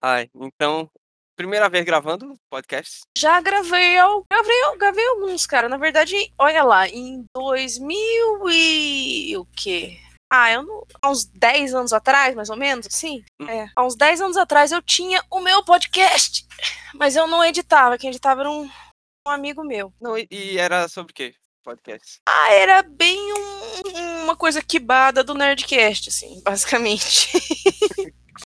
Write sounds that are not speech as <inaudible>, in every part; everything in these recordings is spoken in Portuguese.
Ai, então, primeira vez gravando podcast? Já gravei, eu gravei, eu gravei alguns, cara. Na verdade, olha lá, em 2000 e o quê? Ah, eu não, há uns 10 anos atrás, mais ou menos, assim. Hum. É, há uns 10 anos atrás eu tinha o meu podcast, mas eu não editava, quem editava era um, um amigo meu. Não, e, e era sobre o quê? Podcast. Ah, era bem um- uma coisa quibada do Nerdcast, assim, basicamente. <laughs>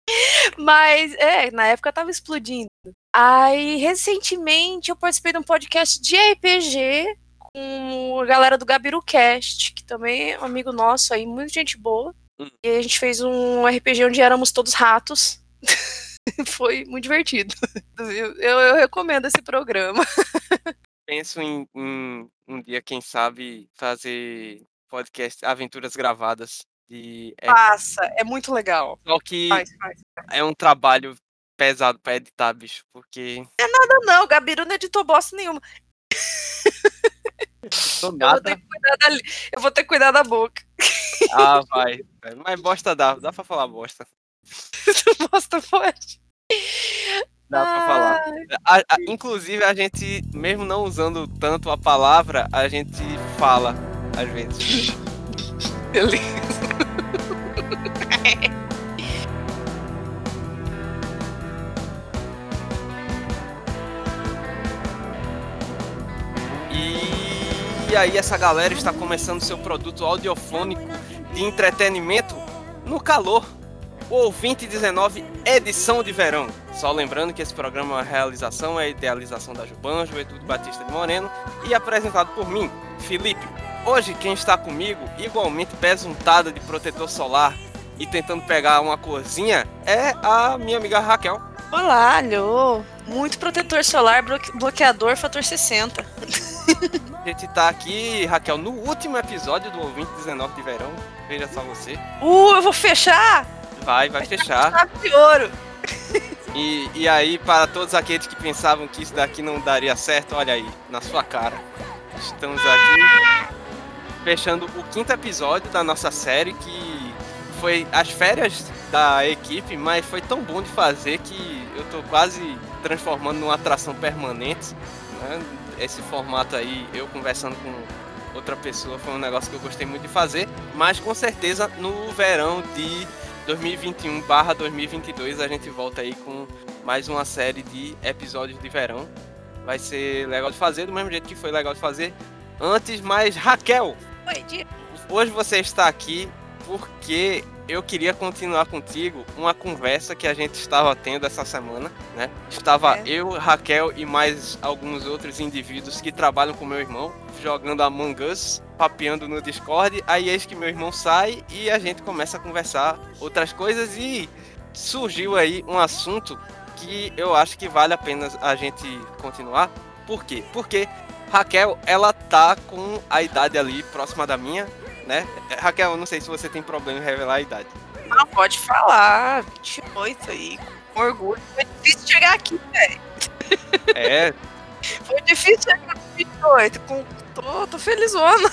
<laughs> Mas, é, na época tava explodindo. Aí, recentemente, eu participei de um podcast de RPG com a galera do GabiruCast, que também é um amigo nosso aí, muita gente boa. Hum. E a gente fez um RPG onde éramos todos ratos. <laughs> Foi muito divertido. Eu, eu- eu recomendo esse programa. <laughs> Penso em, em um dia, quem sabe, fazer podcast, aventuras gravadas. De, é, Passa, é muito legal. só que Faz, faz. é um trabalho pesado pra editar, bicho, porque Não, não, o Gabiru não editou bosta nenhuma. Eu vou, nada. ter que cuidar da, eu vou ter que cuidar da boca. Ah, <laughs> vai. Mas bosta dá, dá pra falar bosta. <laughs> bosta forte. Dá pra falar. A- a- inclusive, a gente, mesmo não usando tanto a palavra, a gente fala às vezes. <laughs> Beleza. E aí, essa galera está começando seu produto audiofônico de entretenimento no calor. O Ouvinte 19, edição de verão. Só lembrando que esse programa é uma realização, é idealização da Juban, Juventude Batista de Moreno, e apresentado por mim, Felipe. Hoje, quem está comigo, igualmente pesuntada de protetor solar e tentando pegar uma corzinha, é a minha amiga Raquel. Olá, alô. Muito protetor solar, bloque- bloqueador, fator 60. <laughs> A gente tá aqui, Raquel, no último episódio do Ouvinte 19 de verão. Veja só você. Uh, eu vou fechar! Vai, vai fechar. Chave de ouro. E, e aí, para todos aqueles que pensavam que isso daqui não daria certo, olha aí, na sua cara. Estamos aqui fechando o quinto episódio da nossa série, que foi as férias da equipe, mas foi tão bom de fazer que eu tô quase transformando numa atração permanente. né? Esse formato aí, eu conversando com outra pessoa, foi um negócio que eu gostei muito de fazer. Mas com certeza no verão de 2021 barra 2022 a gente volta aí com mais uma série de episódios de verão. Vai ser legal de fazer, do mesmo jeito que foi legal de fazer antes, mas Raquel, Oi, hoje você está aqui porque eu queria continuar contigo uma conversa que a gente estava tendo essa semana, né? Estava É. eu, Raquel e mais alguns outros indivíduos que trabalham com meu irmão jogando Among Us, papeando no Discord. Aí eis que meu irmão sai e a gente começa a conversar outras coisas e surgiu aí um assunto que eu acho que vale a pena a gente continuar. Por quê? Porque Raquel, ela tá com a idade ali próxima da minha, né? Raquel, não sei se você tem problema em revelar a idade. Não, pode falar. 28 aí, com orgulho. Foi difícil chegar aqui, velho. <laughs> É, Foi difícil chegar com 28. Com... Tô, tô felizona.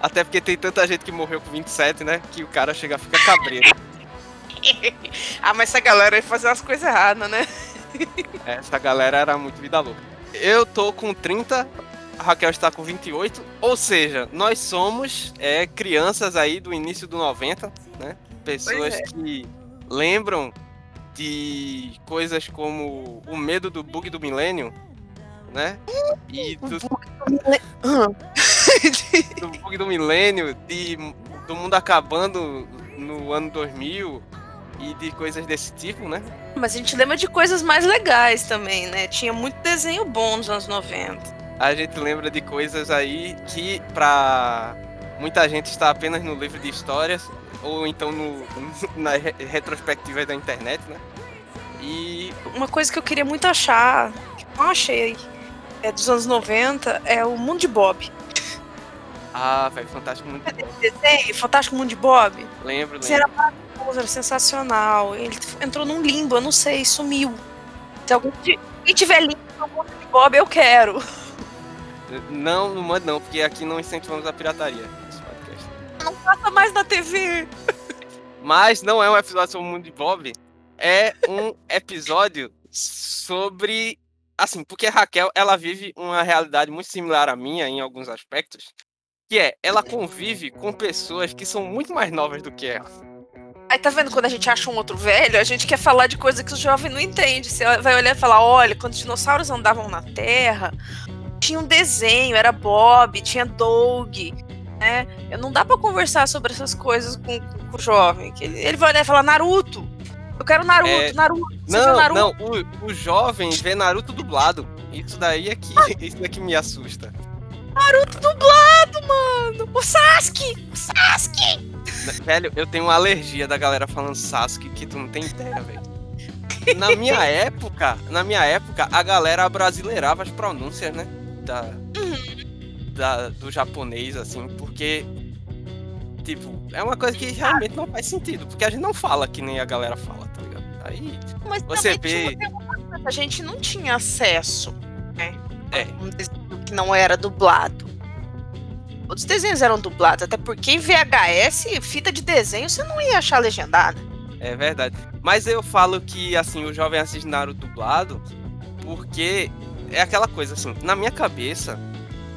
até porque tem tanta gente que morreu com 27, né? Que o cara chega a ficar cabreiro. <laughs> ah, mas essa galera ia fazer umas coisas erradas, né? Essa galera era muito vida louca. Eu tô com 30, a Raquel está com 28, ou seja, nós somos é, crianças aí do início do 90, né? Pessoas é. que lembram de coisas como o medo do bug do milênio, né? E do, <laughs> do bug do milênio, de, do mundo acabando no ano 2000 e de coisas desse tipo, né? Mas a gente lembra de coisas mais legais também, né? Tinha muito desenho bom nos anos 90. A gente lembra de coisas aí que pra muita gente está apenas no livro de histórias ou então no, <laughs> na re- retrospectiva da internet, né? E Uma coisa que eu queria muito achar, que não achei, é dos anos 90, é o Mundo de Bob. ah, velho, fantástico muito bom. Desenho, Fantástico Mundo de Bob. Lembro, lembro. era maravilhoso, era sensacional. Ele entrou num limbo, eu não sei, sumiu. Se alguém, tiver limbo no Mundo de Bob, eu quero. Não, não manda não, porque aqui não incentivamos a pirataria nesse podcast. Não passa mais na TV. Mas não é um episódio sobre o mundo de Bob, é um <laughs> episódio sobre. Assim, porque a Raquel ela vive uma realidade muito similar à minha em alguns aspectos. Que é, ela convive com pessoas que são muito mais novas do que ela. Aí tá vendo quando a gente acha um outro velho, a gente quer falar de coisa que o jovem não entende. Você vai olhar e falar: olha, quando os dinossauros andavam na Terra, tinha um desenho, era Bob, tinha Doug. Né? Não dá para conversar sobre essas coisas com, com, o jovem. Ele, ele vai olhar e falar: Naruto. Eu quero Naruto, é... Naruto. Não, Naruto? não, o, o jovem vê Naruto dublado. Isso daí é que, <laughs> isso daqui me assusta. Naruto dublado, mano! O Sasuke! O Sasuke! Velho, eu tenho uma alergia da galera falando Sasuke que tu não tem ideia, velho. Na minha <laughs> época, na minha época, a galera brasileirava as pronúncias, né? Da, uhum. da, do japonês, assim, porque, tipo, é uma coisa que realmente não faz sentido, porque a gente não fala que nem a galera fala, tá ligado? Aí Mas você vê. A gente não tinha acesso, né? É. Que não era dublado. Os desenhos eram dublados, até porque em VHS, fita de desenho, você não ia achar legendada. É verdade. Mas eu falo que, assim, o jovem assiste Naruto dublado porque é aquela coisa, assim, na minha cabeça,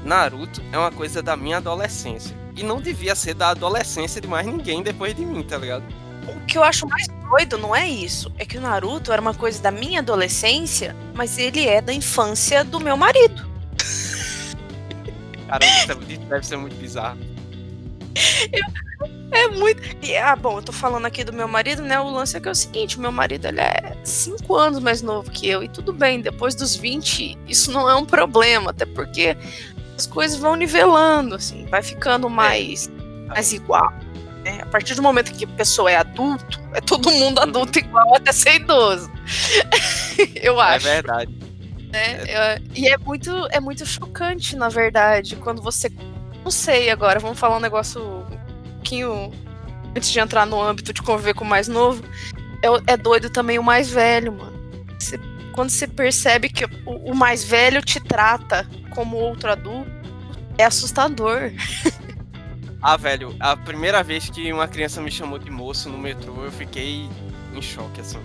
Naruto é uma coisa da minha adolescência. E não devia ser da adolescência de mais ninguém depois de mim, tá ligado? O que eu acho mais doido não é isso. É que o Naruto era uma coisa da minha adolescência, mas ele é da infância do meu marido. <laughs> Caramba, isso deve ser muito bizarro. <laughs> é muito. E, ah, bom, eu tô falando aqui do meu marido, né? O lance é que é o seguinte: meu marido ele é 5 anos mais novo que eu. E tudo bem, depois dos 20, isso não é um problema, até porque as coisas vão nivelando, assim, vai ficando mais, é. mais igual. Né? A partir do momento que a pessoa é adulto, é todo mundo adulto igual até ser idoso. <laughs> eu é acho. É verdade. Né? É. E é muito, é muito chocante, na verdade, quando você. Não sei agora, vamos falar um negócio um pouquinho antes de entrar no âmbito de conviver com o mais novo. É, é doido também o mais velho, mano. Você, quando você percebe que o, o mais velho te trata como outro adulto, é assustador. <laughs> Ah, velho, a primeira vez que uma criança me chamou de moço no metrô, eu fiquei em choque, assim.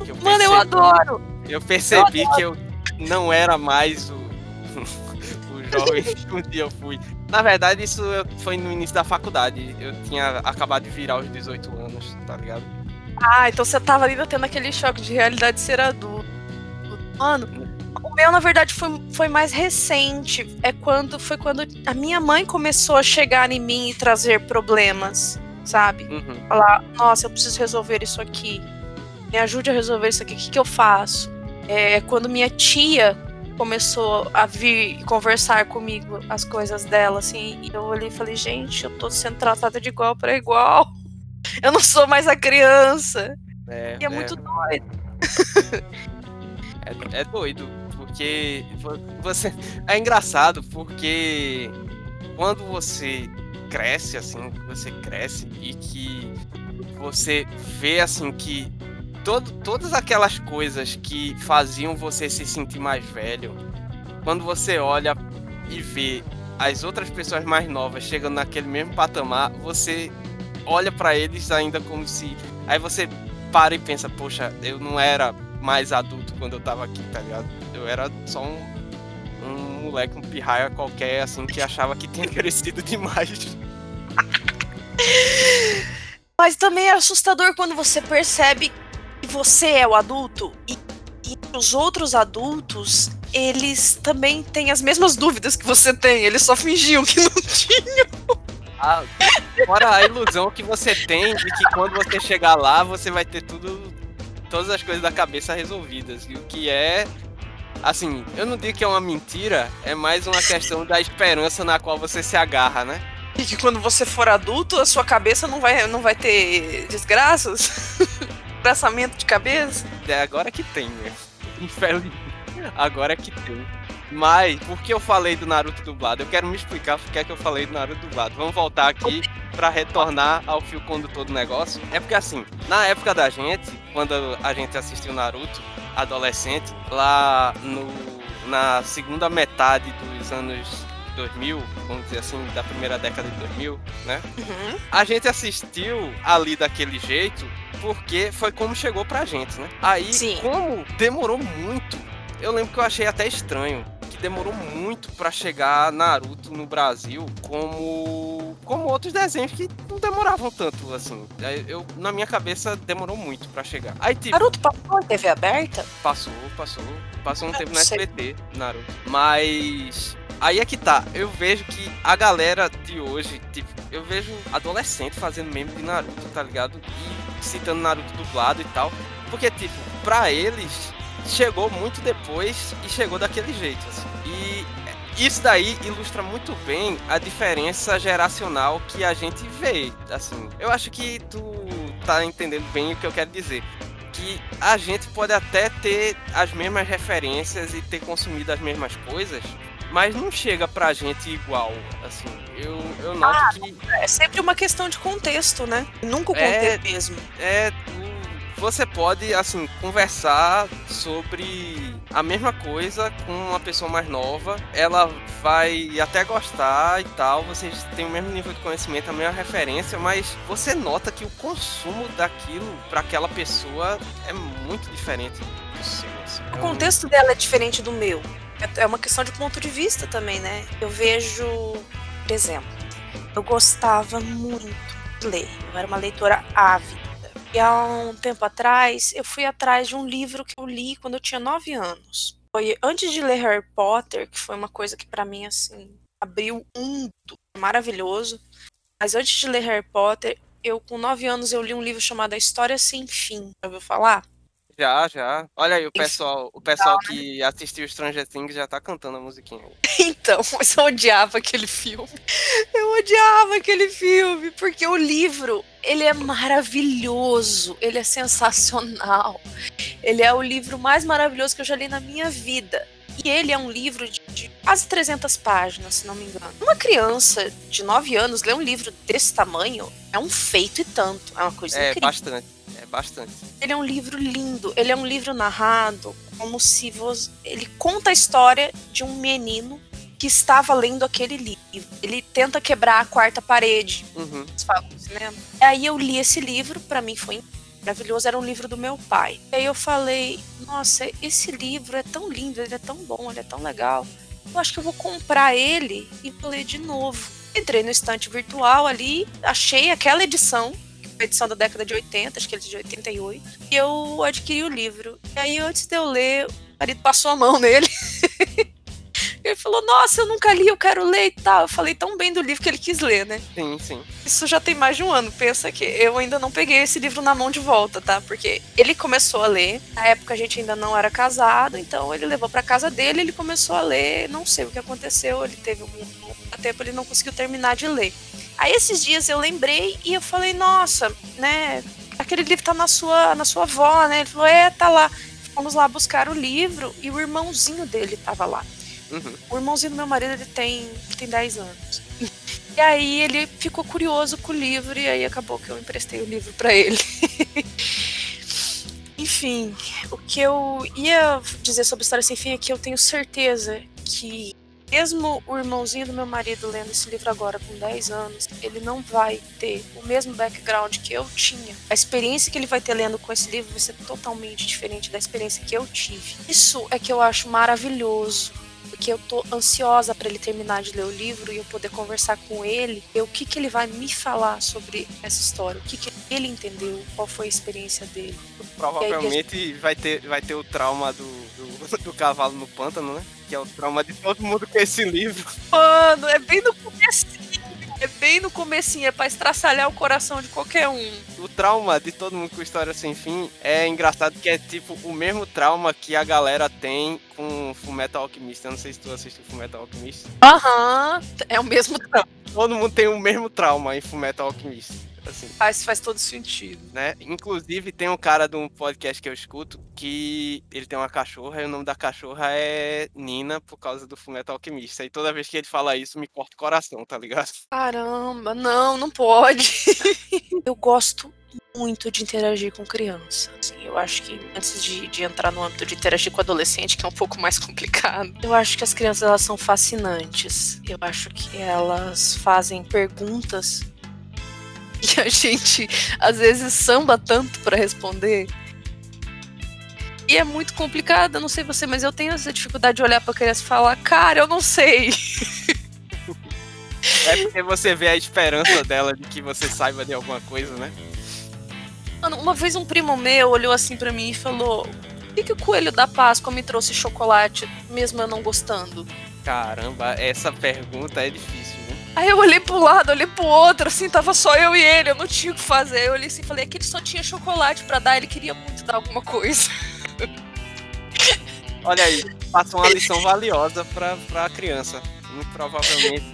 Eu Mano, percebi, eu adoro! Eu percebi eu adoro. que eu não era mais o, <laughs> o jovem <laughs> um dia eu fui. Na verdade, isso foi no início da faculdade. Eu tinha acabado de virar os 18 anos, tá ligado? Ah, então você tava ainda tendo aquele choque de realidade de ser adulto. Mano, o meu, na verdade, foi, foi mais recente. É quando foi quando a minha mãe começou a chegar em mim e trazer problemas, sabe? Uhum. Falar, nossa, eu preciso resolver isso aqui. Me ajude a resolver isso aqui. O que, que eu faço? é quando minha tia começou a vir conversar comigo as coisas dela, assim, e eu olhei e falei, gente, eu tô sendo tratada de igual para igual. <laughs> Eu não sou mais a criança. É, e é, é. muito doido. É, é, doido, porque você. É engraçado, porque quando você cresce, assim, você cresce e que você vê assim que todo, todas aquelas coisas que faziam você se sentir mais velho, quando você olha e vê as outras pessoas mais novas chegando naquele mesmo patamar, você olha para eles ainda como se. Aí você para e pensa, poxa, eu não era mais adulto quando eu tava aqui, tá ligado? Eu era só um, um moleque, um pirraia qualquer, assim, que achava que tinha <laughs> crescido demais. Mas também é assustador quando você percebe você é o adulto e, e os outros adultos, eles também têm as mesmas dúvidas que você tem, eles só fingiam que não <laughs> tinham. Ah, fora a ilusão que você tem de que quando você chegar lá, você vai ter tudo, todas as coisas da cabeça resolvidas. E o que é, assim, eu não digo que é uma mentira, é mais uma questão da esperança na qual você se agarra, né? E que quando você for adulto, a sua cabeça não vai, não vai ter desgraças? <laughs> traçamento de cabeça? É agora que tem, né? <laughs> Agora que tem. Mas, por que eu falei do Naruto dublado? Eu quero me explicar por que, é que eu falei do Naruto dublado. Vamos voltar aqui para retornar ao fio condutor do negócio. É porque, assim, na época da gente, quando a gente assistiu Naruto, adolescente, lá no, na segunda metade dos anos 2000, vamos dizer assim, da primeira década de 2000, né? Uhum. A gente assistiu ali daquele jeito porque foi como chegou pra gente, né? Aí, Sim. como demorou muito, eu lembro que eu achei até estranho que demorou muito pra chegar Naruto no Brasil como como outros desenhos que não demoravam tanto assim. Eu na minha cabeça demorou muito pra chegar. Aí tipo, Naruto passou em TV aberta? Passou, passou. Passou um Eu tempo na. SBT, Naruto. Mas. Aí é que tá. Eu vejo que a galera de hoje, tipo, eu vejo adolescente fazendo meme de Naruto, tá ligado? E citando Naruto dublado e tal. Porque, tipo, pra eles, chegou muito depois e chegou daquele jeito, assim. E isso daí ilustra muito bem a diferença geracional que a gente vê, assim. Eu acho que tu tá entendendo bem o que eu quero dizer que a gente pode até ter as mesmas referências e ter consumido as mesmas coisas, mas não chega pra gente igual, assim. Eu, eu noto que É sempre uma questão de contexto, né? Nunca o É. contexto mesmo. é você pode assim conversar sobre a mesma coisa com uma pessoa mais nova, ela vai até gostar e tal, vocês têm o mesmo nível de conhecimento, a mesma referência, mas você nota que o consumo daquilo pra aquela pessoa é muito diferente do seu. assim. O É contexto dela é diferente do meu. É- É uma questão de ponto de vista também, né? Eu vejo, por exemplo, eu gostava muito de ler. Eu era uma leitora ávida. E há um tempo atrás, eu fui atrás de um livro que eu li quando eu tinha 9 anos. Foi antes de ler Harry Potter, que foi uma coisa que pra mim, assim, abriu um mundo maravilhoso. Mas antes de ler Harry Potter, eu com 9 anos eu li um livro chamado A História Sem Fim. Já ouviu falar? Já, já. Olha aí, o pessoal, o pessoal que assistiu Stranger Things já tá cantando a musiquinha. <laughs> Então, mas eu odiava aquele filme. Eu odiava aquele filme, porque o livro, ele é maravilhoso, ele é sensacional. Ele é o livro mais maravilhoso que eu já li na minha vida. E ele é um livro de, de quase 300 páginas, se não me engano. Uma criança de 9 anos ler um livro desse tamanho é um feito e tanto. É uma coisa É, incrível. É bastante. Ele é um livro lindo, ele é um livro narrado como se você... ele conta a história de um menino que estava lendo aquele livro. Ele tenta quebrar a quarta parede, Uhum. falam cinema. Aí eu li esse livro, pra mim foi maravilhoso, era um livro do meu pai. E aí eu falei, nossa, esse livro é tão lindo, ele é tão bom, ele é tão legal. Eu acho que eu vou comprar ele e vou ler de novo. Entrei no estante virtual ali, achei aquela edição, edição da década de 80, acho que ele é de 88, e eu adquiri o livro. E aí antes de eu ler, o marido passou a mão <laughs> nele. Ele falou, nossa, eu nunca li, eu quero ler e tal. Eu falei tão bem do livro que ele quis ler, né? Sim, sim. Isso já tem mais de um ano. Pensa que eu ainda não peguei esse livro na mão de volta, tá? Porque ele começou a ler. Na época a gente ainda não era casado, então ele levou pra casa dele, ele começou a ler. Não sei o que aconteceu. Ele teve um tempo, ele não conseguiu terminar de ler. Aí esses dias eu lembrei e eu falei, nossa, né? Aquele livro tá na sua, na sua avó, né? Ele falou, é, tá lá. Fomos lá buscar o livro e o irmãozinho dele tava lá. Uhum. O irmãozinho do meu marido, ele tem, tem 10 anos. E aí ele ficou curioso com o livro e aí acabou que eu emprestei o livro pra ele. <laughs> Enfim, o que eu ia dizer sobre História Sem Fim é que eu tenho certeza que mesmo o irmãozinho do meu marido lendo esse livro agora com 10 anos, ele não vai ter o mesmo background que eu tinha. A experiência que ele vai ter lendo com esse livro vai ser totalmente diferente da experiência que eu tive. Isso é que eu acho maravilhoso porque eu tô ansiosa para ele terminar de ler o livro e eu poder conversar com ele, e o que que ele vai me falar sobre essa história, o que que ele entendeu, qual foi a experiência dele. Provavelmente vai ter, vai ter o trauma do, do, <laughs> do cavalo no pântano, né? Que é o trauma de todo mundo com esse livro. Mano, é bem no comecinho, é bem no comecinho, é pra estraçalhar o coração de qualquer um. O trauma de todo mundo com história sem fim é engraçado que é tipo o mesmo trauma que a galera tem com Fullmetal Alchemist. Eu não sei se tu assistiu Fullmetal Alchemist. Aham, é o mesmo trauma. Todo mundo tem o mesmo trauma em Fullmetal Alchemist. Assim, Faz, faz todo sentido. né? Inclusive tem um cara de um podcast que eu escuto que ele tem uma cachorra e o nome da cachorra é Nina por causa do Fullmetal Alchemist. E toda vez que ele fala isso me corta o coração, tá ligado? <laughs> Caramba, não, não pode. <laughs> eu gosto muito de interagir com criança. assim, Eu acho que antes de, de entrar no âmbito de interagir com adolescente, que é um pouco mais <laughs> complicado, eu acho que as crianças elas são fascinantes. Eu acho que elas fazem perguntas e a gente às vezes samba tanto para responder. E é muito complicado, eu não sei você, mas eu tenho essa dificuldade de olhar pra criança e falar, cara, eu não sei. É porque você vê a esperança dela de que você saiba de alguma coisa, né? Mano, uma vez um primo meu olhou assim para mim e falou: Por que, que o coelho da Páscoa me trouxe chocolate, mesmo eu não gostando? Caramba, essa pergunta é difícil? Aí eu olhei pro lado, olhei pro outro, assim, tava só eu e ele, eu não tinha o que fazer. Eu olhei assim e falei, aqui ele só tinha chocolate para dar, ele queria muito dar alguma coisa. <laughs> Olha aí, passa uma lição valiosa pra, pra criança. Muito provavelmente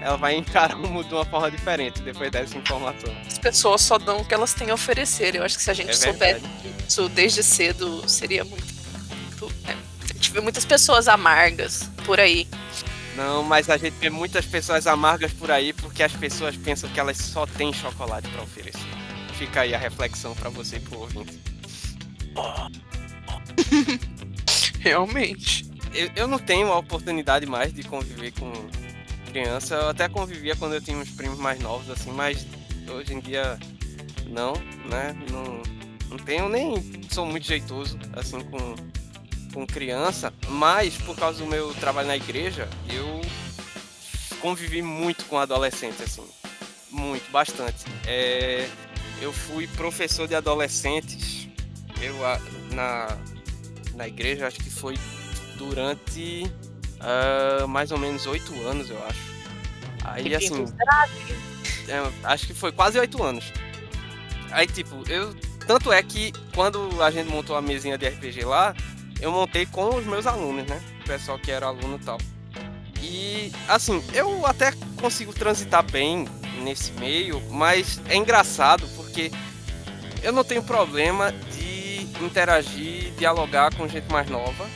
ela vai encarar o mundo de uma forma diferente depois dessa informação. As pessoas só dão o que elas têm a oferecer. Eu acho que se a gente É soubesse isso desde cedo, seria muito. muito né? A gente vê muitas pessoas amargas por aí. Não, mas a gente vê muitas pessoas amargas por aí porque as pessoas pensam que elas só têm chocolate pra oferecer. Fica aí a reflexão pra você e pro ouvinte. <laughs> Realmente. Eu, eu não tenho a oportunidade mais de conviver com criança. Eu até convivia quando eu tinha uns primos mais novos, assim, mas hoje em dia não, né? Não, não tenho nem sou muito jeitoso, assim, com, com criança, mas por causa do meu trabalho na igreja, eu convivi muito com adolescentes, assim. Muito, bastante. É, eu fui professor de adolescentes. Eu na, na igreja acho que foi durante ah, mais ou menos oito anos, eu acho. Aí assim, é, acho que foi quase oito anos. Aí, tipo, eu. Tanto é que quando a gente montou a mesinha de RPG lá, eu montei com os meus alunos, né? O pessoal que era aluno e tal. E, assim, eu até consigo transitar bem nesse meio, mas é engraçado porque eu não tenho problema de interagir, dialogar com gente mais nova.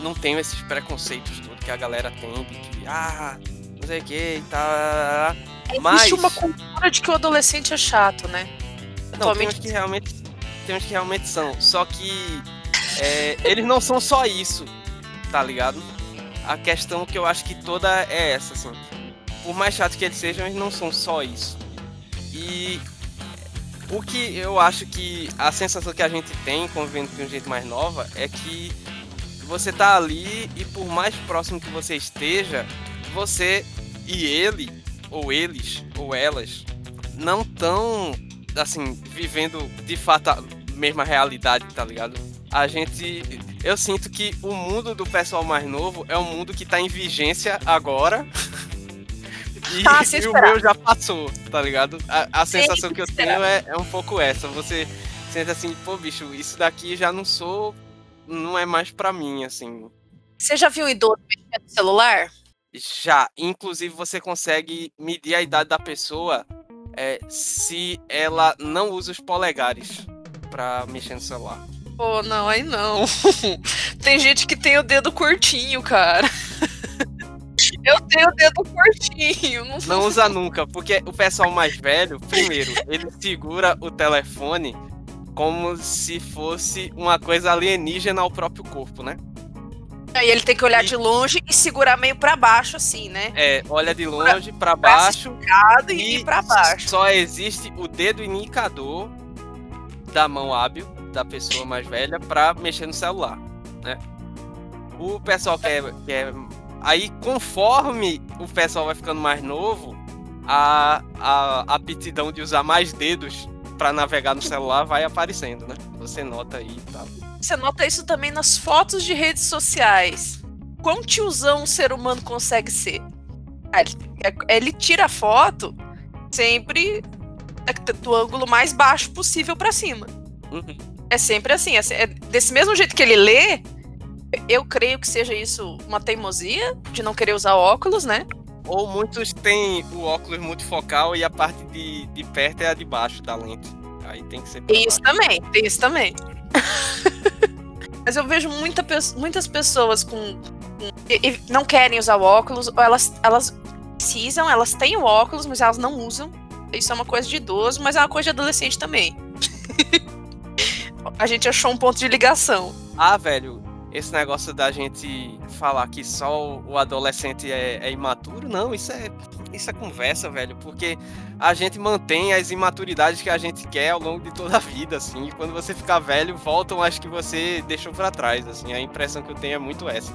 Não tenho esses preconceitos todos que a galera tem de que, ah, não sei o que e tal. Mas- Existe uma cultura de que o adolescente é chato, né? Não, tem uns Atualmente que realmente, tem uns que realmente são. Só que é, eles não são só isso, tá ligado? A questão que eu acho que toda é essa, assim. Por mais chato que eles sejam, eles não são só isso. E o que eu acho que a sensação que a gente tem convivendo com gente mais nova é que você tá ali e por mais próximo que você esteja, você e ele, ou eles, ou elas, não tão assim, vivendo de fato a mesma realidade, tá ligado? A gente. Eu sinto que o mundo do pessoal mais novo é um mundo que tá em vigência agora. <laughs> E, Tá, e o meu já passou, tá ligado? A, a sensação que eu tenho é, é um pouco essa. Você sente assim, pô, bicho, isso daqui já não sou. Não é mais pra mim, assim. Você já viu idoso mexendo no celular? Já, inclusive você consegue medir a idade da pessoa é, se ela não usa os polegares pra mexer no celular. Pô, não, aí não. <laughs> tem gente que tem o dedo curtinho, cara. <laughs> Eu tenho o dedo curtinho. Não, Não <laughs> usa nunca, porque o pessoal mais velho, primeiro, ele segura o telefone como se fosse uma coisa alienígena ao próprio corpo, né? Aí ele tem que olhar E- de longe e segurar meio pra baixo, assim, né? É, olha de longe pra baixo e ir pra baixo. só existe o dedo indicador da mão hábil da pessoa mais velha pra mexer no celular, né? O pessoal que é, aí conforme o pessoal vai ficando mais novo, a, a aptidão de usar mais dedos pra navegar no celular vai aparecendo, né? Você nota aí e tal. Você nota isso também nas fotos de redes sociais. Quão tiozão um ser humano consegue ser? Ah, Ele, é- ele tira a foto sempre do ângulo mais baixo possível pra cima. Uhum. É sempre assim. é é desse mesmo jeito que ele lê, eu creio que seja isso uma teimosia de não querer usar óculos, né? Ou muitos têm o óculos multifocal e a parte de, de perto é a de baixo da lente. Aí tem que ser isso baixo. também, tem isso também. <laughs> Mas eu vejo muita muitas pessoas com, com- e- e não querem usar o óculos, ou elas, elas precisam, elas têm o óculos, mas elas não usam. Isso é uma coisa de idoso, mas é uma coisa de adolescente também. <laughs> A gente achou um ponto de ligação. Ah, velho, esse negócio da gente falar que só o adolescente é, é, imaturo, não, isso é, isso é conversa, velho, porque a gente mantém as imaturidades que a gente quer ao longo de toda a vida, assim, e quando você ficar velho, voltam as que você deixou para trás, assim, a impressão que eu tenho é muito essa.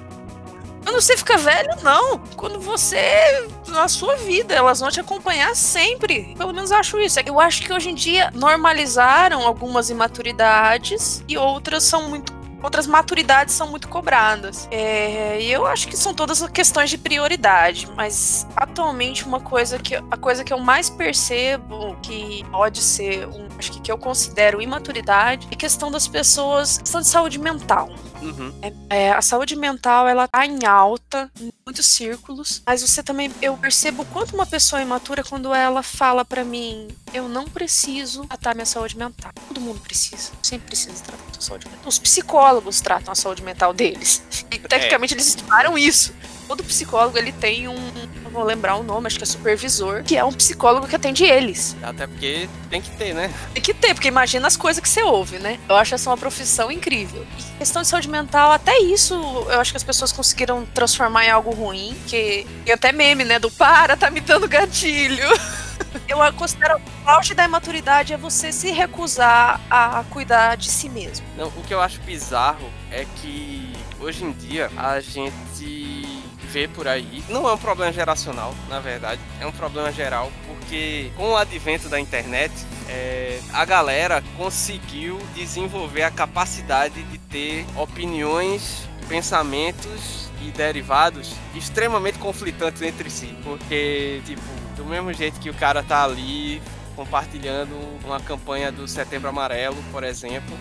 Quando você fica velho, não. Quando você. Na sua vida, elas vão te acompanhar sempre. Pelo menos acho isso. Eu acho que hoje em dia normalizaram algumas imaturidades e outras são muito outras maturidades são muito cobradas. É, e eu acho que são todas questões de prioridade, mas atualmente uma coisa que a coisa que eu mais percebo que pode ser um, acho que que eu considero imaturidade é questão das pessoas, questão de saúde mental. Uhum. É, é, a saúde mental ela tá em alta em muitos círculos, mas você também eu percebo quanto uma pessoa é imatura quando ela fala para mim eu não preciso tratar minha saúde mental. Todo mundo precisa, sempre precisa tratar a saúde mental. Os psicólogos tratam a saúde mental deles. E <laughs> tecnicamente eles estudaram isso todo psicólogo ele tem um, não vou lembrar o nome, acho que é supervisor, que é um psicólogo que atende eles. Até porque tem que ter, né? Tem que ter, porque imagina as coisas que você ouve, né? Eu acho essa uma profissão incrível. E questão de saúde mental, até isso, eu acho que as pessoas conseguiram transformar em algo ruim, que tem até meme, né, do para, tá me dando gatilho. <laughs> Eu considero o auge da imaturidade é você se recusar a cuidar de si mesmo. Não, o que eu acho bizarro é que hoje em dia a gente vê por aí. Não é um problema geracional, na verdade, é um problema geral, porque com o advento da internet, é, a galera conseguiu desenvolver a capacidade de ter opiniões, pensamentos e derivados extremamente conflitantes entre si. Porque, tipo, do mesmo jeito que o cara tá ali compartilhando uma campanha do Setembro Amarelo, por exemplo,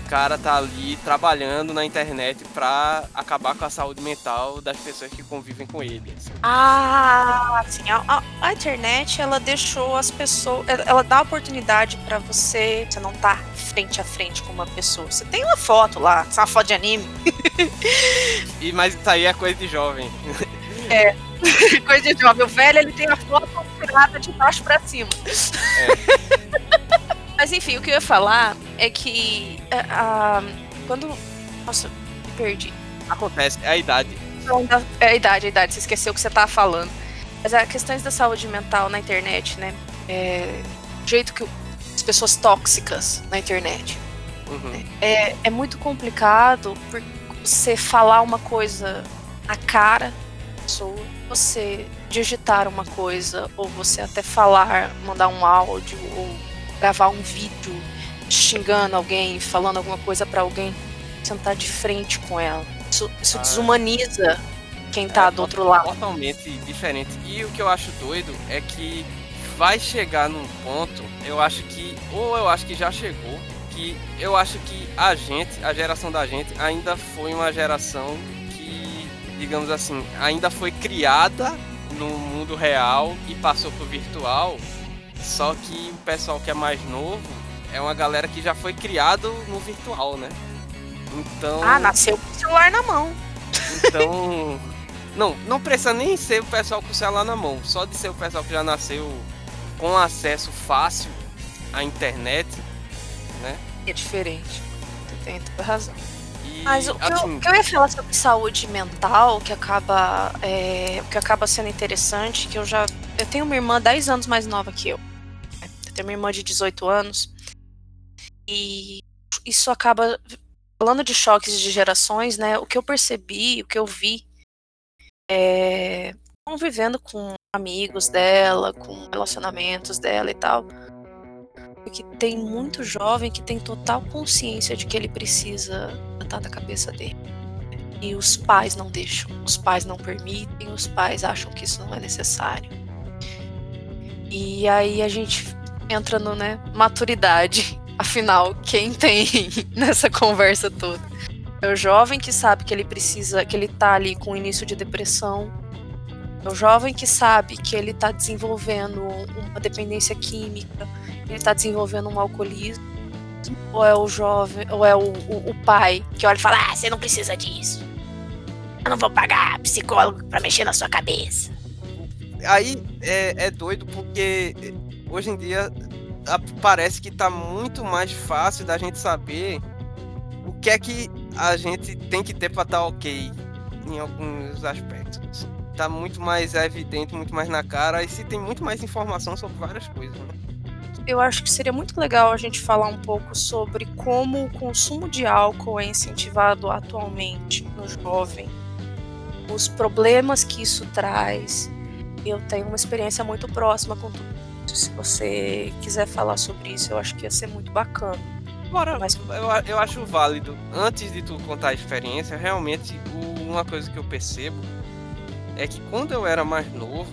cara tá ali trabalhando na internet para acabar com a saúde mental das pessoas que convivem com ele. Assim. Ah, sim. A, a, internet ela deixou as pessoas, ela dá oportunidade para você, você não tá frente a frente com uma pessoa. Você tem uma foto lá, uma foto de anime. e mas isso aí é coisa de jovem. É. <laughs> Coisa de jovem. O velho ele tem a foto virada de baixo para cima. É. Mas enfim, o que eu ia falar é que uh, quando. Nossa, me perdi. Acontece, é a idade. É a idade, é a idade. Você esqueceu o que você tava falando. Mas as questões da saúde mental na internet, né? É, o jeito que as pessoas tóxicas na internet. Uhum. É, é muito complicado por você falar uma coisa na cara da pessoa, você digitar uma coisa, ou você até falar, mandar um áudio, ou gravar um vídeo xingando alguém, falando alguma coisa para alguém, sentar de frente com ela. Isso, isso ah, desumaniza quem tá é, do outro lado. Totalmente diferente. E o que eu acho doido é que vai chegar num ponto, eu acho que, ou eu acho que já chegou, que eu acho que a gente, a geração da gente, ainda foi uma geração que, digamos assim, ainda foi criada no mundo real e passou pro virtual só que o pessoal que é mais novo é uma galera que já foi criado no virtual, né? Então. Ah, nasceu com o celular na mão. Então. não, não precisa nem ser o pessoal com o celular na mão. Só de ser o pessoal que já nasceu com acesso fácil à internet, né? É diferente. Tu tem toda razão. E, Mas o que, assim, eu, que, eu, ia falar sobre saúde mental, que acaba, é, que acaba sendo interessante, que eu já. Eu tenho uma irmã 10 anos mais nova que eu. Tenho uma irmã de 18 anos. E isso acaba. Falando de choques de gerações, né? O que eu percebi, o que eu vi, é, convivendo com amigos dela, com relacionamentos dela e tal, porque tem muito jovem que tem total consciência de que ele precisa tratar da cabeça dele. E os pais não deixam, os pais não permitem, os pais acham que isso não é necessário. E aí a gente entra no, né, maturidade. Afinal, quem tem <laughs> nessa conversa toda? É o jovem que sabe que ele precisa, que ele tá ali com início de depressão. É o jovem que sabe que ele tá desenvolvendo uma dependência química, ele tá desenvolvendo um alcoolismo. Ou é o jovem, ou é o, o, o pai que olha e fala: Ah, você não precisa disso. Eu não vou pagar psicólogo para mexer na sua cabeça. Aí é, é doido porque hoje em dia parece que tá muito mais fácil da gente saber o que é que a gente tem que ter para estar tá ok em alguns aspectos. Tá muito mais evidente, muito mais na cara, e se tem muito mais informação sobre várias coisas. Né? Eu acho que seria muito legal a gente falar um pouco sobre como o consumo de álcool é incentivado atualmente no jovem, os problemas que isso traz. Eu tenho uma experiência muito próxima com tudo Se você quiser falar sobre isso, eu acho que ia ser muito bacana. Bora, Mas... eu, eu acho válido. Antes de tu contar a experiência, realmente uma coisa que eu percebo é que quando eu era mais novo,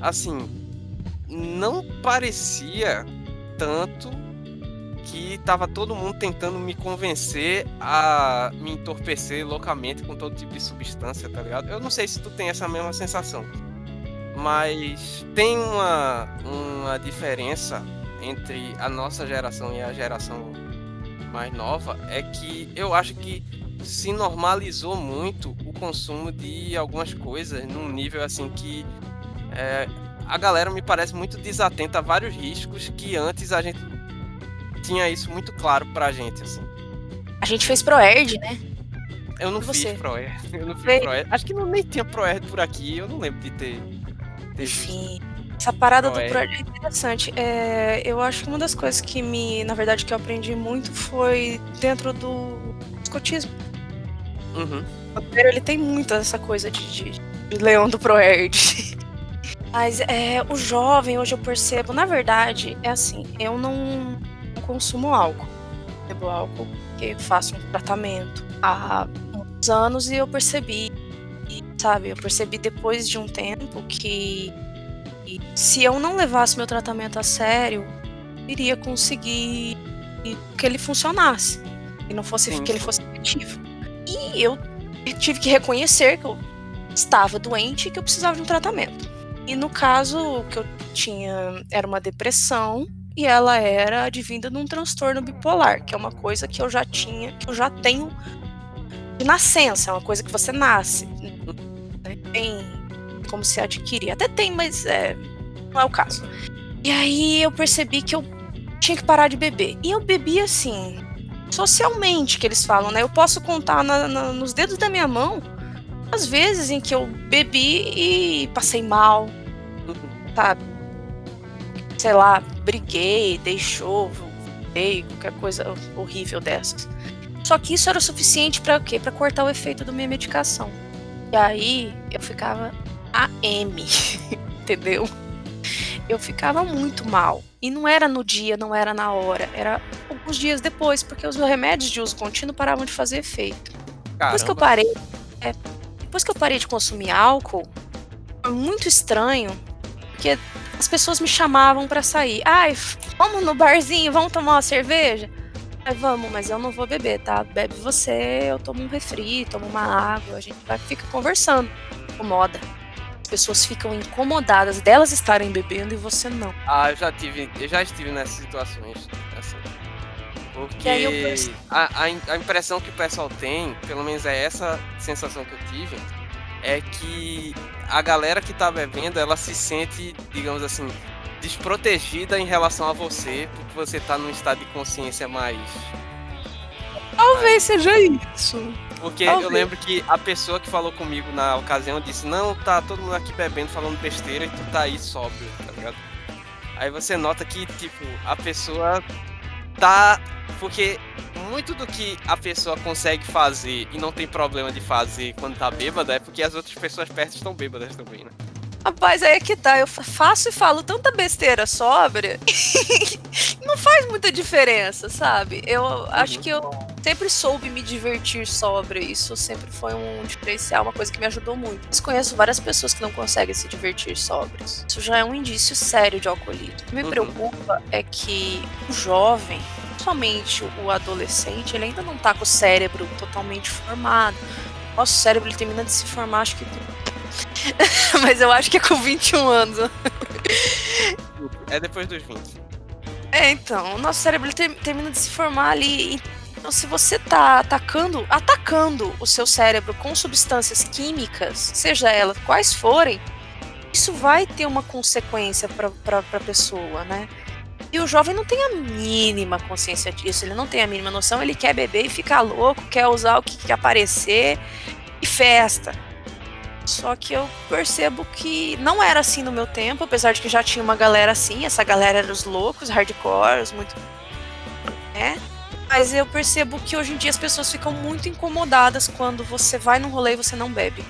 assim, não parecia tanto que tava todo mundo tentando me convencer a me entorpecer loucamente com todo tipo de substância, tá ligado? Eu não sei se tu tem essa mesma sensação, mas tem uma, uma diferença entre a nossa geração e a geração mais nova, é que eu acho que se normalizou muito o consumo de algumas coisas num nível assim que é, a galera me parece muito desatenta a vários riscos que antes a gente tinha isso muito claro pra gente, assim. A gente fez ProErd, né? Eu não fiz ProErd. <laughs> Eu não fiz ProErd. Acho que não, nem tinha ProErd por aqui, eu não lembro de ter. Enfim. Essa parada Pro do ProErd é interessante. É, eu acho que uma das coisas que me, na verdade, que eu aprendi muito foi dentro do escotismo. Uhum. O ele tem muito essa coisa de, de, de leão do Proerd. <laughs> Mas é, o jovem, hoje eu percebo, na verdade, é assim, eu não, não consumo álcool. Bebo álcool porque faço um tratamento há uns anos e eu percebi, sabe, eu percebi depois de um tempo que se eu não levasse meu tratamento a sério, eu iria conseguir que ele funcionasse e não fosse Sim. que ele fosse efetivo. E eu tive que reconhecer que eu estava doente e que eu precisava de um tratamento. E no caso, o que eu tinha era uma depressão e ela era advinda de um transtorno bipolar, que é uma coisa que eu já tinha, que eu já tenho de nascença, é uma coisa que você nasce. Tem como se adquirir. Até tem, mas é, não é o caso. E aí eu percebi que eu tinha que parar de beber. E eu bebi assim, socialmente que eles falam, né? Eu posso contar na, na, nos dedos da minha mão as vezes em que eu bebi e passei mal, sabe? Sei lá, briguei, deixou, voltei, qualquer coisa horrível dessas. Só que isso era o suficiente para quê? Para cortar o efeito da minha medicação. E aí eu ficava AM, <laughs> entendeu? Eu ficava muito mal. E não era no dia, não era na hora, era alguns dias depois, porque os remédios de uso contínuo paravam de fazer efeito. Caramba. Depois que eu parei, é, depois que eu parei de consumir álcool, foi muito estranho, porque as pessoas me chamavam para sair. Ai, vamos no barzinho, vamos tomar uma cerveja? Aí vamos, mas eu não vou beber, tá? Bebe você, eu tomo um refri, tomo uma água, a gente vai fica conversando. Incomoda. As pessoas ficam incomodadas delas estarem bebendo e você não. Ah, eu já tive, eu já estive nessas situações. Assim. Porque a, a, a, impressão que o pessoal tem, pelo menos é essa sensação que eu tive, é que a galera que tá bebendo, ela se sente, digamos assim, desprotegida em relação a você, porque você tá num estado de consciência mais. Talvez seja isso. Porque Talvez. eu lembro que a pessoa que falou comigo na ocasião disse: Não, tá todo mundo aqui bebendo, falando besteira e tu tá aí sóbrio, tá ligado? Aí você nota que, tipo, a pessoa tá. Porque muito do que a pessoa consegue fazer e não tem problema de fazer quando tá bêbada é porque as outras pessoas perto estão bêbadas também, né? Rapaz, aí é que tá. Eu faço e falo tanta besteira sóbria. <laughs> não faz muita diferença, sabe? Eu acho que eu sempre soube me divertir sóbria. Isso sempre foi um diferencial, uma coisa que me ajudou muito. Eu conheço várias pessoas que não conseguem se divertir sóbrias. Isso já é um indício sério de alcoolismo. O que me uhum. preocupa é que o jovem, somente o adolescente, ele ainda não tá com o cérebro totalmente formado. Nosso cérebro ele termina de se formar, acho que. <laughs> Mas eu acho que é com 21 anos. É depois dos 20. É, então, o nosso cérebro termina de se formar ali. Então, se você tá atacando, atacando o seu cérebro com substâncias químicas, seja elas quais forem, isso vai ter uma consequência para a pessoa, né? E o jovem não tem a mínima consciência disso, ele não tem a mínima noção, ele quer beber e ficar louco, quer usar o que quer aparecer e festa. Só que eu percebo que não era assim no meu tempo, apesar de que já tinha uma galera assim, essa galera era os loucos, hardcore, muito. né? Mas eu percebo que hoje em dia as pessoas ficam muito incomodadas quando você vai num rolê e você não bebe,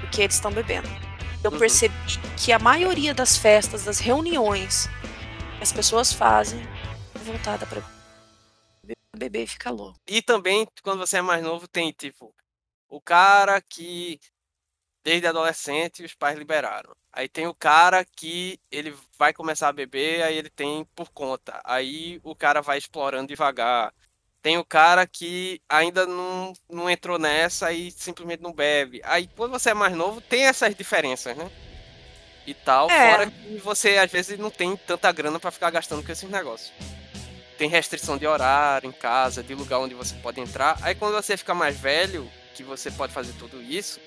porque eles estão bebendo. Eu uhum. percebi que a maioria das festas, das reuniões que as pessoas fazem, é voltada para beber e ficar louco. E também, quando você é mais novo, tem tipo o cara que desde adolescente os pais liberaram. Aí tem o cara que ele vai começar a beber, aí ele tem por conta. Aí o cara vai explorando devagar. Tem o cara que ainda não, não entrou nessa e simplesmente não bebe. Aí quando você é mais novo, tem essas diferenças, né? E tal, é. fora que você às vezes não tem tanta grana para ficar gastando com esses negócios. Tem restrição de horário em casa, de lugar onde você pode entrar. Aí quando você fica mais velho, que você pode fazer tudo isso,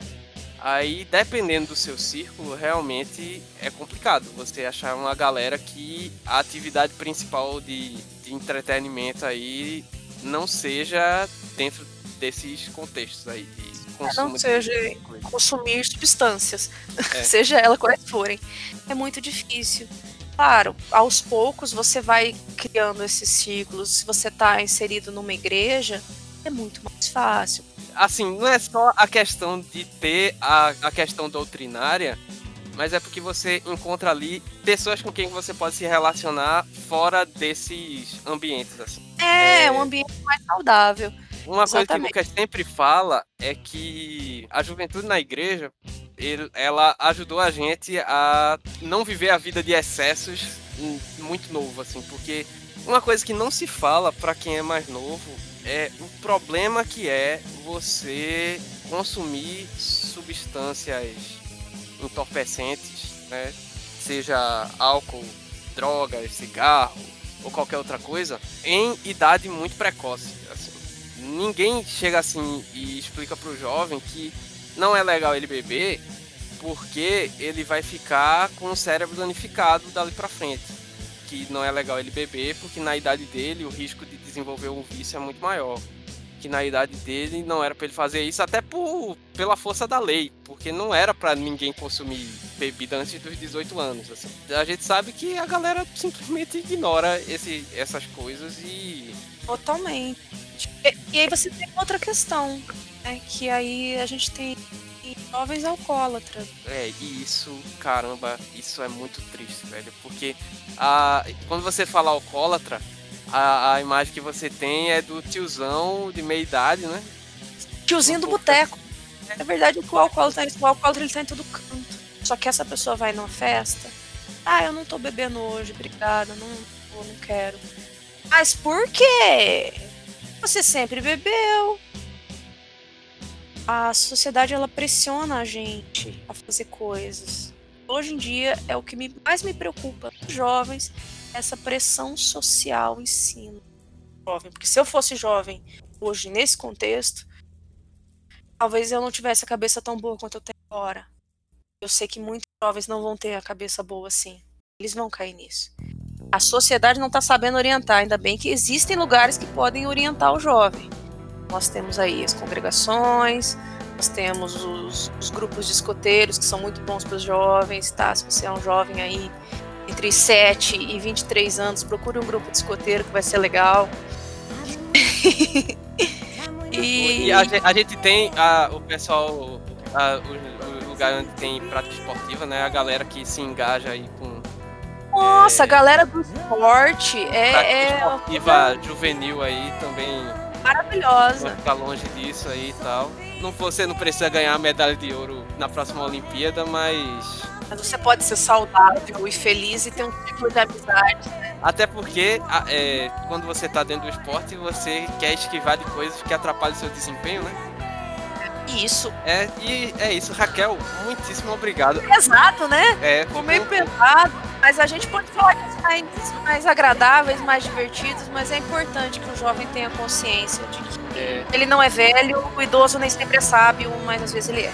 Aí, dependendo do seu círculo, realmente é complicado você achar uma galera que a atividade principal de, de entretenimento aí não seja dentro desses contextos aí de consumo. Não seja de... consumir substâncias, é. <laughs> seja ela quais forem. É muito difícil. Claro, aos poucos você vai criando esses ciclos. Se você está inserido numa igreja, é muito mais fácil assim, não é só a questão de ter a, a questão doutrinária, mas é porque você encontra ali pessoas com quem você pode se relacionar fora desses ambientes. Assim. É, é... um ambiente mais saudável. Uma Exatamente. coisa que o Lucas sempre fala é que a juventude na igreja, ele, ela ajudou a gente a não viver a vida de excessos muito novo, assim, porque uma coisa que não se fala para quem é mais novo é o problema que é você consumir substâncias entorpecentes, né? Seja álcool, drogas, cigarro ou qualquer outra coisa, em idade muito precoce. Assim. Ninguém chega assim e explica para o jovem que não é legal ele beber porque ele vai ficar com o cérebro danificado dali para frente. Que não é legal ele beber porque na idade dele o risco de desenvolver um vício é muito maior. Que na idade dele não era para ele fazer isso, até por, pela força da lei, porque não era para ninguém consumir bebida antes dos 18 anos. Assim. A gente sabe que a galera simplesmente ignora esse, essas coisas e. Totalmente. E, e aí você tem outra questão, né? Que aí a gente tem jovens alcoólatras. É, e isso, caramba, isso é muito triste, velho. Porque a, quando você fala alcoólatra, a, a imagem que você tem é do tiozão de meia idade, né? Tiozinho do boteco. É verdade o alcoólatra, o alcoólatra ele tá em todo canto. Só que essa pessoa vai numa festa. Ah, eu não tô bebendo hoje, obrigada, não, eu não quero. Mas por quê? Você sempre bebeu. A sociedade ela pressiona a gente a fazer coisas. Hoje em dia é o que me, mais me preocupa. Os jovens essa pressão social em cima jovem. Porque se eu fosse jovem hoje, nesse contexto, talvez eu não tivesse a cabeça tão boa quanto eu tenho agora. Eu sei que muitos jovens não vão ter a cabeça boa assim. Eles vão cair nisso. A sociedade não está sabendo orientar, ainda bem que existem lugares que podem orientar o jovem. Nós temos aí as congregações, nós temos os, os grupos de escoteiros que são muito bons para os jovens, tá? Se você é um jovem aí entre 7 e 23 anos, procure um grupo de escoteiro que vai ser legal. <laughs> e, e a, gente, a, gente tem a, o pessoal, a, o, o, lugar onde tem prática esportiva, né? A galera que se engaja aí com. Nossa, é, a galera do esporte é. Prática é esportiva juvenil aí também. Maravilhosa. ficar longe disso aí e tal. Não, você não precisa ganhar a medalha de ouro na próxima Olimpíada, mas mas você pode ser saudável e feliz e ter um ciclo de amizade. Né? Até porque é, quando você está dentro do esporte, você quer esquivar de coisas que atrapalham o seu desempenho, né? Isso. É, e é isso, Raquel, muitíssimo obrigado. Pesado, né? É, ficou meio pesado, mas a gente pode falar que mais, mais agradáveis, mais divertidos, mas é importante que o jovem tenha consciência de que É. Ele não é velho, o idoso nem sempre é sábio, mas às vezes ele é.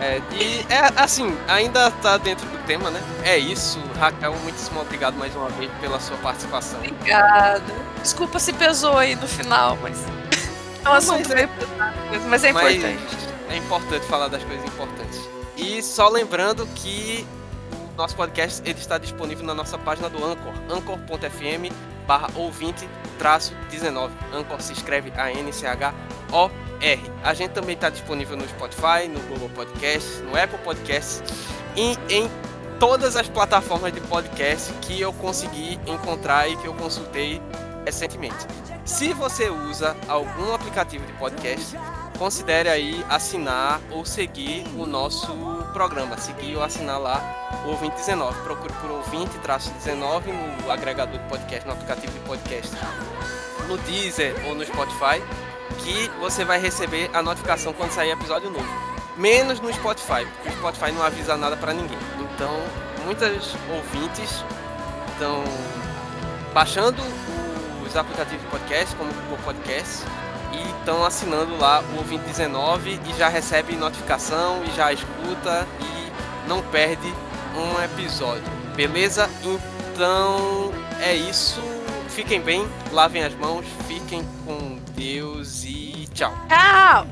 <laughs> é e é assim, ainda tá dentro do tema, né? É isso, Raquel, muitíssimo obrigado mais uma vez pela sua participação. Obrigada. Desculpa se pesou aí no final, mas. É um assunto é, mas é importante. Mas é importante falar das coisas importantes. E só lembrando que o nosso podcast ele está disponível na nossa página do Anchor, anchor.fm barra ouvinte traço 19. Anchor se escreve A-N-C-H-O-R. A gente também está disponível no Spotify, no Google Podcasts, no Apple Podcasts e em todas as plataformas de podcast que eu consegui encontrar e que eu consultei recentemente. Se você usa algum aplicativo de podcast, considere aí assinar ou seguir o nosso programa, seguir ou assinar lá o Ouvinte 19. Procure por Ouvinte-19 no agregador de podcast, no aplicativo de podcast, no Deezer ou no Spotify, que você vai receber a notificação quando sair episódio novo. Menos no Spotify, porque o Spotify não avisa nada para ninguém. Então, muitos ouvintes estão baixando os aplicativos de podcast, como o Google Podcast, e estão assinando lá o Ouvinte 19 e já recebe notificação e já escuta e não perde um episódio. Beleza? Então é isso. Fiquem bem, lavem as mãos, fiquem com Deus e tchau. Tchau!